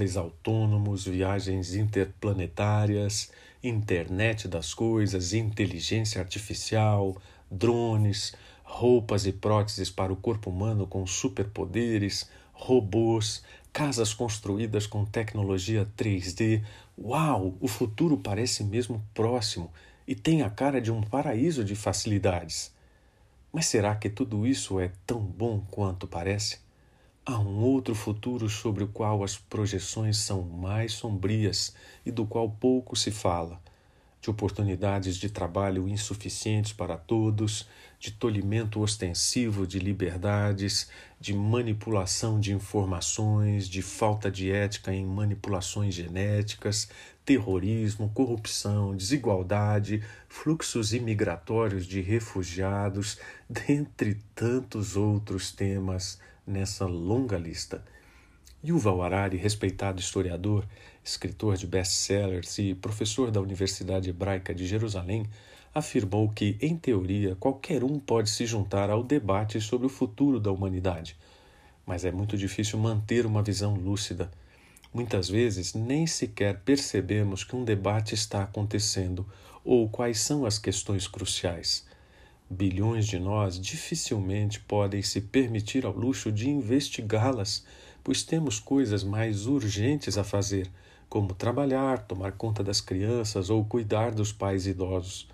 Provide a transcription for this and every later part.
automóveis autônomos, viagens interplanetárias, internet das coisas, inteligência artificial, drones, roupas e próteses para o corpo humano com superpoderes, robôs, casas construídas com tecnologia 3D. Uau! O futuro parece mesmo próximo e tem a cara de um paraíso de facilidades. Mas será que tudo isso é tão bom quanto parece? Há um outro futuro sobre o qual as projeções são mais sombrias e do qual pouco se fala de oportunidades de trabalho insuficientes para todos, de tolhimento ostensivo de liberdades, de manipulação de informações, de falta de ética em manipulações genéticas, terrorismo, corrupção, desigualdade, fluxos imigratórios de refugiados, dentre tantos outros temas nessa longa lista. Yuval Harari, respeitado historiador, escritor de best-sellers e professor da Universidade Hebraica de Jerusalém, afirmou que, em teoria, qualquer um pode se juntar ao debate sobre o futuro da humanidade, mas é muito difícil manter uma visão lúcida. Muitas vezes nem sequer percebemos que um debate está acontecendo ou quais são as questões cruciais. Bilhões de nós dificilmente podem se permitir ao luxo de investigá-las, pois temos coisas mais urgentes a fazer, como trabalhar, tomar conta das crianças ou cuidar dos pais idosos.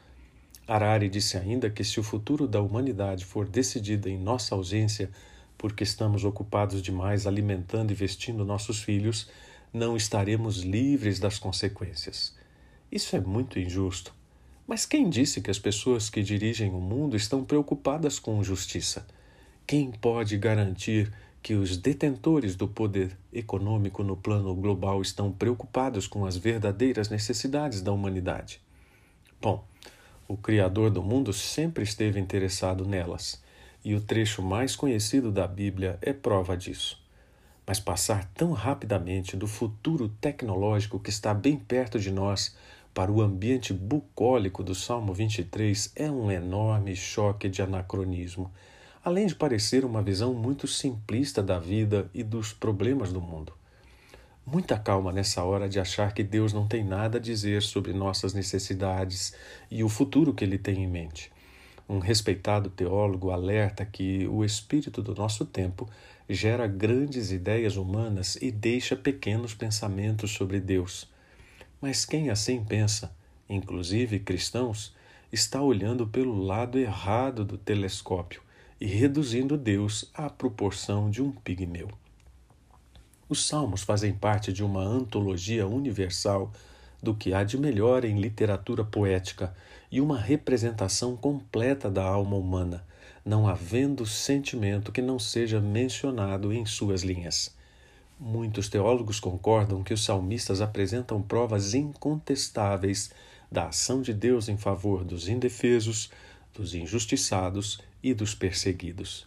Harari disse ainda que se o futuro da humanidade for decidido em nossa ausência, porque estamos ocupados demais alimentando e vestindo nossos filhos, não estaremos livres das consequências. Isso é muito injusto. Mas quem disse que as pessoas que dirigem o mundo estão preocupadas com justiça? Quem pode garantir que os detentores do poder econômico no plano global estão preocupados com as verdadeiras necessidades da humanidade? Bom, o Criador do mundo sempre esteve interessado nelas, e o trecho mais conhecido da Bíblia é prova disso. Mas passar tão rapidamente do futuro tecnológico que está bem perto de nós para o ambiente bucólico do Salmo 23 é um enorme choque de anacronismo, além de parecer uma visão muito simplista da vida e dos problemas do mundo. Muita calma nessa hora de achar que Deus não tem nada a dizer sobre nossas necessidades e o futuro que Ele tem em mente. Um respeitado teólogo alerta que o espírito do nosso tempo gera grandes ideias humanas e deixa pequenos pensamentos sobre Deus. Mas quem assim pensa, inclusive cristãos, está olhando pelo lado errado do telescópio e reduzindo Deus à proporção de um pigmeu. Os salmos fazem parte de uma antologia universal do que há de melhor em literatura poética e uma representação completa da alma humana, não havendo sentimento que não seja mencionado em suas linhas. Muitos teólogos concordam que os salmistas apresentam provas incontestáveis da ação de Deus em favor dos indefesos, dos injustiçados e dos perseguidos.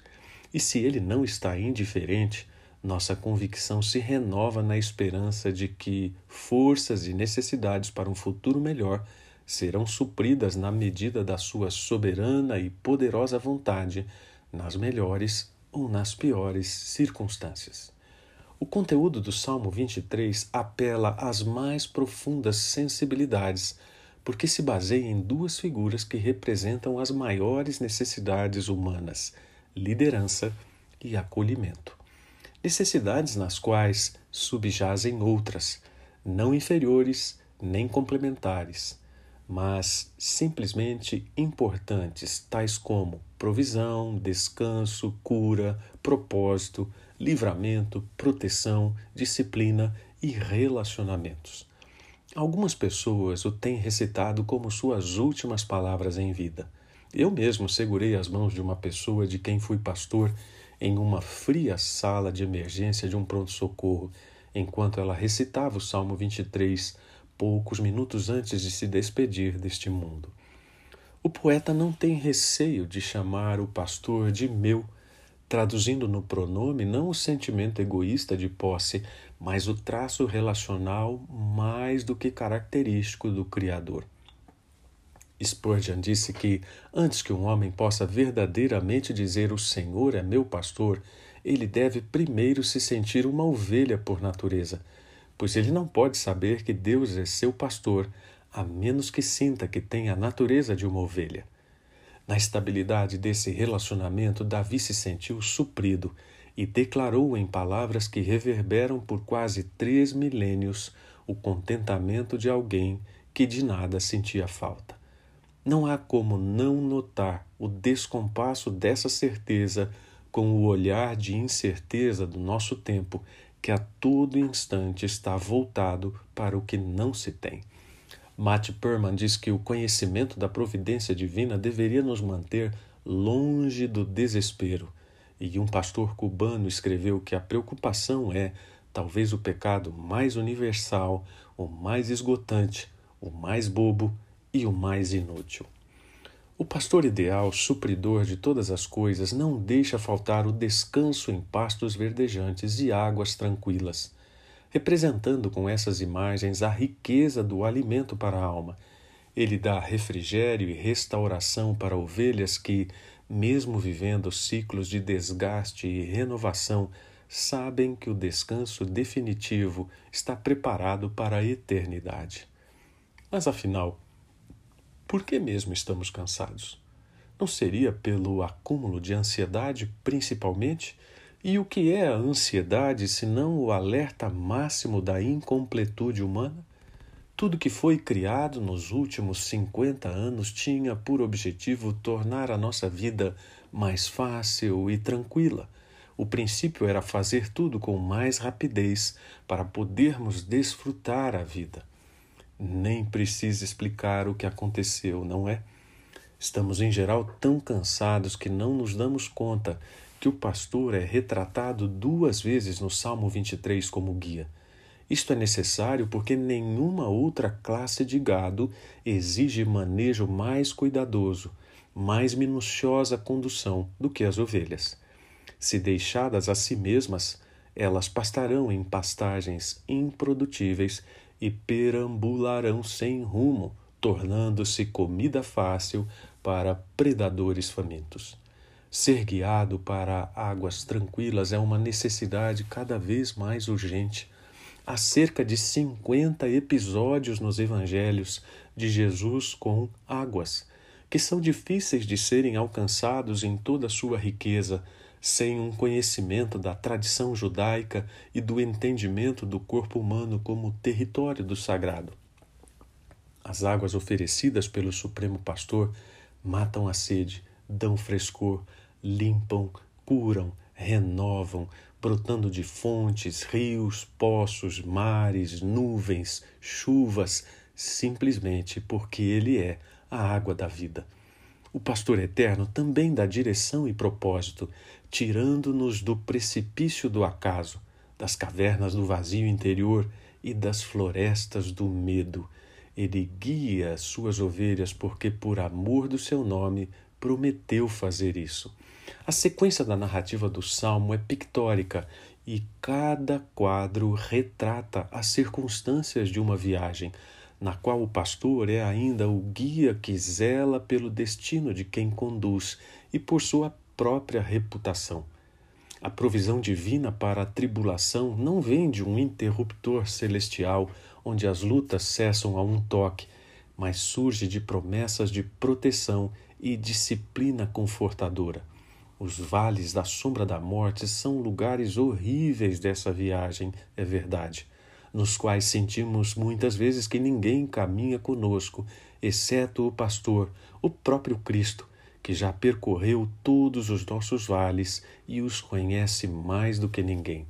E se ele não está indiferente, nossa convicção se renova na esperança de que forças e necessidades para um futuro melhor serão supridas na medida da sua soberana e poderosa vontade, nas melhores ou nas piores circunstâncias. O conteúdo do Salmo 23 apela às mais profundas sensibilidades, porque se baseia em duas figuras que representam as maiores necessidades humanas: liderança e acolhimento. Necessidades nas quais subjazem outras, não inferiores nem complementares, mas simplesmente importantes, tais como provisão, descanso, cura, propósito, livramento, proteção, disciplina e relacionamentos. Algumas pessoas o têm recitado como suas últimas palavras em vida. Eu mesmo segurei as mãos de uma pessoa de quem fui pastor em uma fria sala de emergência de um pronto-socorro, enquanto ela recitava o Salmo 23, poucos minutos antes de se despedir deste mundo. O poeta não tem receio de chamar o pastor de meu traduzindo no pronome não o sentimento egoísta de posse, mas o traço relacional mais do que característico do Criador. Spurgeon disse que, antes que um homem possa verdadeiramente dizer o Senhor é meu pastor, ele deve primeiro se sentir uma ovelha por natureza, pois ele não pode saber que Deus é seu pastor, a menos que sinta que tem a natureza de uma ovelha. Na estabilidade desse relacionamento, Davi se sentiu suprido e declarou em palavras que reverberam por quase três milênios o contentamento de alguém que de nada sentia falta. Não há como não notar o descompasso dessa certeza com o olhar de incerteza do nosso tempo, que a todo instante está voltado para o que não se tem. Matt Perman diz que o conhecimento da providência divina deveria nos manter longe do desespero. E um pastor cubano escreveu que a preocupação é talvez o pecado mais universal, o mais esgotante, o mais bobo e o mais inútil. O pastor ideal, supridor de todas as coisas, não deixa faltar o descanso em pastos verdejantes e águas tranquilas representando com essas imagens a riqueza do alimento para a alma. Ele dá refrigério e restauração para ovelhas que, mesmo vivendo ciclos de desgaste e renovação, sabem que o descanso definitivo está preparado para a eternidade. Mas afinal, por que mesmo estamos cansados? Não seria pelo acúmulo de ansiedade, principalmente? E o que é a ansiedade senão o alerta máximo da incompletude humana? Tudo que foi criado nos últimos 50 anos tinha por objetivo tornar a nossa vida mais fácil e tranquila. O princípio era fazer tudo com mais rapidez para podermos desfrutar a vida. Nem precisa explicar o que aconteceu, não é? Estamos em geral tão cansados que não nos damos conta que o pastor é retratado duas vezes no Salmo 23 como guia. Isto é necessário porque nenhuma outra classe de gado exige manejo mais cuidadoso, mais minuciosa condução do que as ovelhas. Se deixadas a si mesmas, elas pastarão em pastagens improdutíveis e perambularão sem rumo, tornando-se comida fácil para predadores famintos. Ser guiado para águas tranquilas é uma necessidade cada vez mais urgente. Há cerca de 50 episódios nos evangelhos de Jesus com águas, que são difíceis de serem alcançados em toda a sua riqueza, sem um conhecimento da tradição judaica e do entendimento do corpo humano como território do sagrado. As águas oferecidas pelo Supremo Pastor matam a sede, dão frescor, limpam, curam, renovam, brotando de fontes, rios, poços, mares, nuvens, chuvas, simplesmente porque Ele é a água da vida. O pastor eterno também dá direção e propósito, tirando-nos do precipício do acaso, das cavernas do vazio interior e das florestas do medo. Ele guia as suas ovelhas porque, por amor do seu nome, prometeu fazer isso. A sequência da narrativa do salmo é pictórica e cada quadro retrata as circunstâncias de uma viagem, na qual o pastor é ainda o guia que zela pelo destino de quem conduz e por sua própria reputação. A provisão divina para a tribulação não vem de um interruptor celestial onde as lutas cessam a um toque, mas surge de promessas de proteção e disciplina confortadora. Os vales da sombra da morte são lugares horríveis dessa viagem, é verdade, nos quais sentimos muitas vezes que ninguém caminha conosco, exceto o pastor, o próprio Cristo, que já percorreu todos os nossos vales e os conhece mais do que ninguém.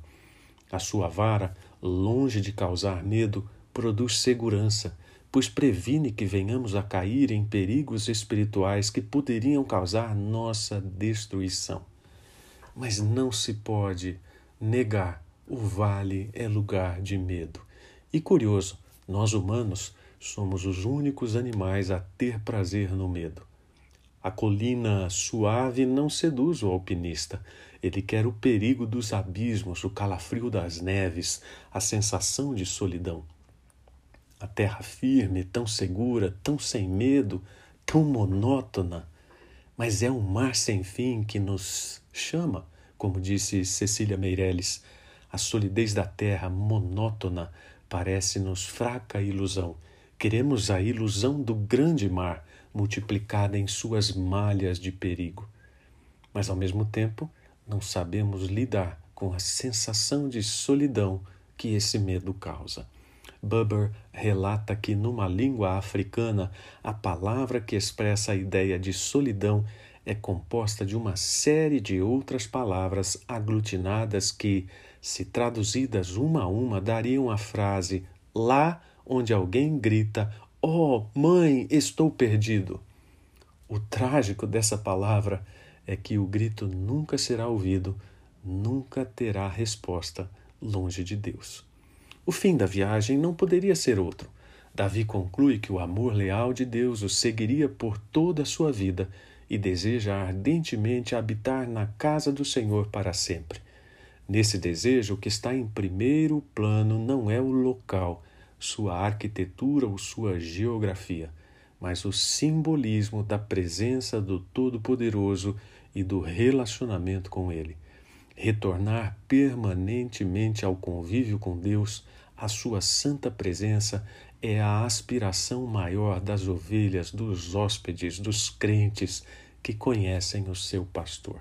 A sua vara, longe de causar medo, produz segurança pois previne que venhamos a cair em perigos espirituais que poderiam causar nossa destruição. Mas não se pode negar, o vale é lugar de medo. E curioso, nós humanos somos os únicos animais a ter prazer no medo. A colina suave não seduz o alpinista. Ele quer o perigo dos abismos, o calafrio das neves, a sensação de solidão a terra firme, tão segura, tão sem medo, tão monótona, mas é um mar sem fim que nos chama, como disse Cecília Meirelles, a solidez da terra monótona Parece-nos fraca ilusão. Queremos a ilusão do grande mar, multiplicada em suas malhas de perigo. Mas, ao mesmo tempo, não sabemos lidar com a sensação de solidão que esse medo causa. Buber relata que, numa língua africana, a palavra que expressa a ideia de solidão é composta de uma série de outras palavras aglutinadas que, se traduzidas uma a uma, dariam a frase lá onde alguém grita: Oh, mãe, estou perdido. O trágico dessa palavra é que o grito nunca será ouvido, nunca terá resposta longe de Deus. O fim da viagem não poderia ser outro. Davi conclui que o amor leal de Deus o seguiria por toda a sua vida e deseja ardentemente habitar na casa do Senhor para sempre. Nesse desejo, o que está em primeiro plano não é o local, sua arquitetura ou sua geografia, mas o simbolismo da presença do Todo-Poderoso e do relacionamento com Ele. Retornar permanentemente ao convívio com Deus, à Sua santa presença, é a aspiração maior das ovelhas, dos hóspedes, dos crentes que conhecem o seu pastor.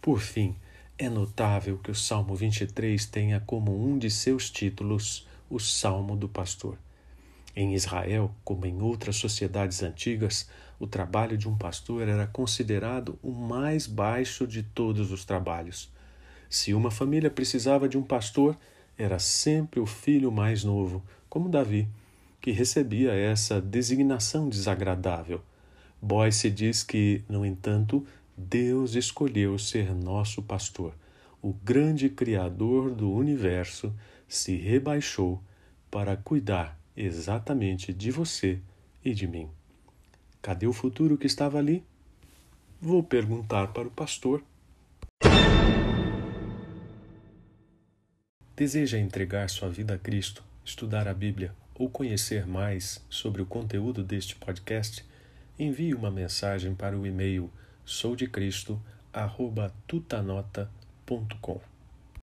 Por fim, é notável que o Salmo 23 tenha como um de seus títulos o Salmo do Pastor. Em Israel, como em outras sociedades antigas, o trabalho de um pastor era considerado o mais baixo de todos os trabalhos. Se uma família precisava de um pastor, era sempre o filho mais novo, como Davi, que recebia essa designação desagradável. Boyce diz que, no entanto, Deus escolheu ser nosso pastor. O grande Criador do universo se rebaixou para cuidar exatamente de você e de mim. Cadê o futuro que estava ali? Vou perguntar para o pastor. Deseja entregar sua vida a Cristo, estudar a Bíblia ou conhecer mais sobre o conteúdo deste podcast? Envie uma mensagem para o e-mail soudecristo@tutanota.com.